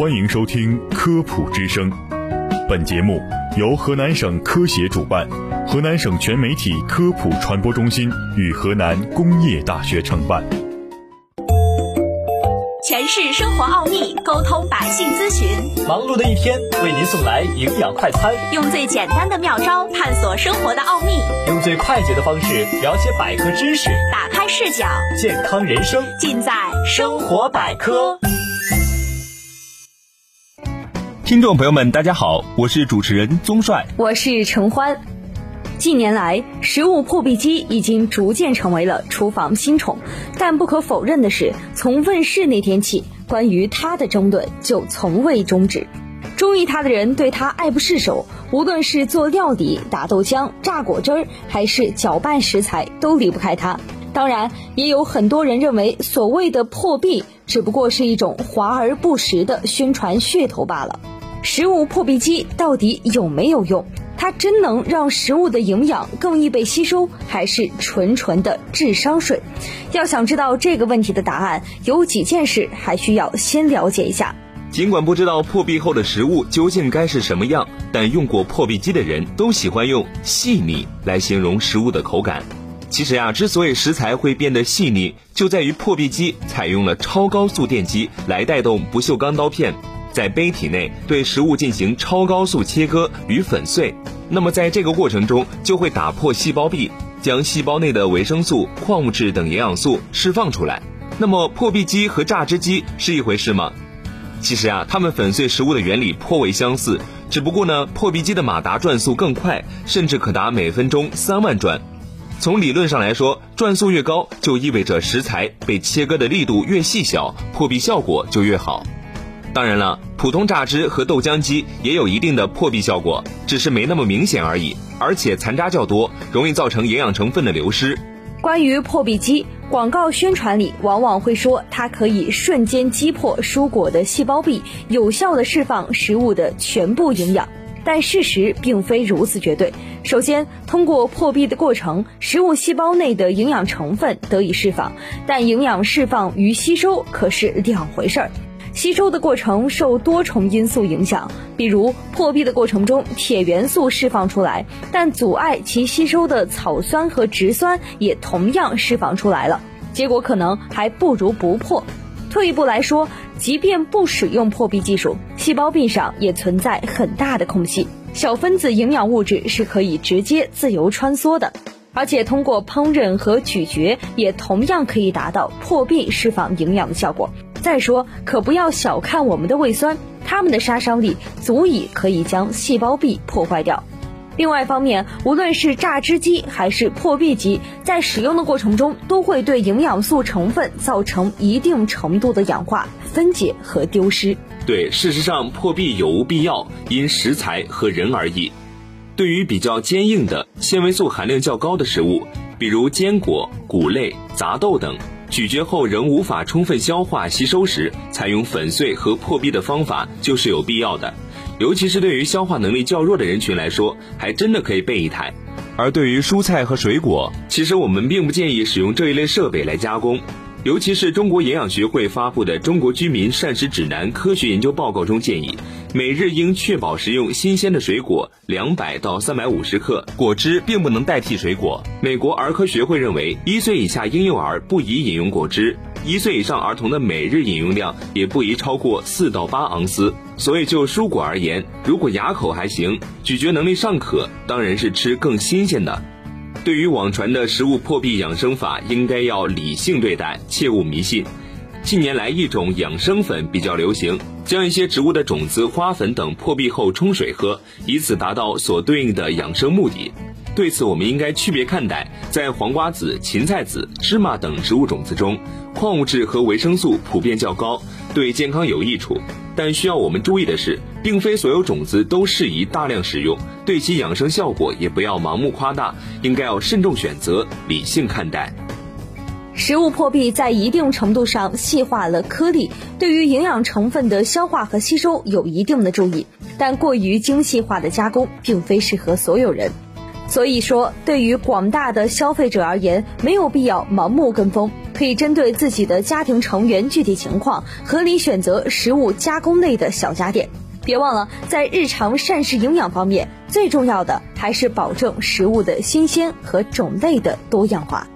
欢迎收听《科普之声》，本节目由河南省科协主办，河南省全媒体科普传播中心与河南工业大学承办。诠释生活奥秘，沟通百姓咨询。忙碌的一天，为您送来营养快餐。用最简单的妙招探索生活的奥秘，用最快捷的方式了解百科知识，打开视角，健康人生尽在生活百科。听众朋友们，大家好，我是主持人宗帅，我是陈欢。近年来，食物破壁机已经逐渐成为了厨房新宠，但不可否认的是，从问世那天起，关于它的争论就从未终止。中意它的人对它爱不释手，无论是做料理、打豆浆、榨果汁儿，还是搅拌食材，都离不开它。当然，也有很多人认为，所谓的破壁只不过是一种华而不实的宣传噱头罢了。食物破壁机到底有没有用？它真能让食物的营养更易被吸收，还是纯纯的智商税？要想知道这个问题的答案，有几件事还需要先了解一下。尽管不知道破壁后的食物究竟该是什么样，但用过破壁机的人都喜欢用细腻来形容食物的口感。其实呀，之所以食材会变得细腻，就在于破壁机采用了超高速电机来带动不锈钢刀片。在杯体内对食物进行超高速切割与粉碎，那么在这个过程中就会打破细胞壁，将细胞内的维生素、矿物质等营养素释放出来。那么破壁机和榨汁机是一回事吗？其实啊，它们粉碎食物的原理颇为相似，只不过呢，破壁机的马达转速更快，甚至可达每分钟三万转。从理论上来说，转速越高，就意味着食材被切割的力度越细小，破壁效果就越好。当然了，普通榨汁和豆浆机也有一定的破壁效果，只是没那么明显而已，而且残渣较多，容易造成营养成分的流失。关于破壁机，广告宣传里往往会说它可以瞬间击破蔬果的细胞壁，有效的释放食物的全部营养。但事实并非如此绝对。首先，通过破壁的过程，食物细胞内的营养成分得以释放，但营养释放与吸收可是两回事儿。吸收的过程受多重因素影响，比如破壁的过程中，铁元素释放出来，但阻碍其吸收的草酸和植酸也同样释放出来了，结果可能还不如不破。退一步来说，即便不使用破壁技术，细胞壁上也存在很大的空隙，小分子营养物质是可以直接自由穿梭的，而且通过烹饪和咀嚼，也同样可以达到破壁释放营养的效果。再说，可不要小看我们的胃酸，它们的杀伤力足以可以将细胞壁破坏掉。另外一方面，无论是榨汁机还是破壁机，在使用的过程中，都会对营养素成分造成一定程度的氧化、分解和丢失。对，事实上破壁有无必要，因食材和人而异。对于比较坚硬的、纤维素含量较高的食物，比如坚果、谷类、杂豆等。咀嚼后仍无法充分消化吸收时，采用粉碎和破壁的方法就是有必要的。尤其是对于消化能力较弱的人群来说，还真的可以备一台。而对于蔬菜和水果，其实我们并不建议使用这一类设备来加工。尤其是中国营养学会发布的《中国居民膳食指南》科学研究报告中建议，每日应确保食用新鲜的水果两百到三百五十克，果汁并不能代替水果。美国儿科学会认为，一岁以下婴幼儿不宜饮用果汁，一岁以上儿童的每日饮用量也不宜超过四到八盎司。所以就蔬果而言，如果牙口还行，咀嚼能力尚可，当然是吃更新鲜的。对于网传的食物破壁养生法，应该要理性对待，切勿迷信。近年来，一种养生粉比较流行，将一些植物的种子、花粉等破壁后冲水喝，以此达到所对应的养生目的。对此，我们应该区别看待。在黄瓜子、芹菜籽、芝麻等植物种子中，矿物质和维生素普遍较高，对健康有益处。但需要我们注意的是，并非所有种子都适宜大量使用，对其养生效果也不要盲目夸大，应该要慎重选择，理性看待。食物破壁在一定程度上细化了颗粒，对于营养成分的消化和吸收有一定的注意，但过于精细化的加工并非适合所有人。所以说，对于广大的消费者而言，没有必要盲目跟风，可以针对自己的家庭成员具体情况，合理选择食物加工类的小家电。别忘了，在日常膳食营养方面，最重要的还是保证食物的新鲜和种类的多样化。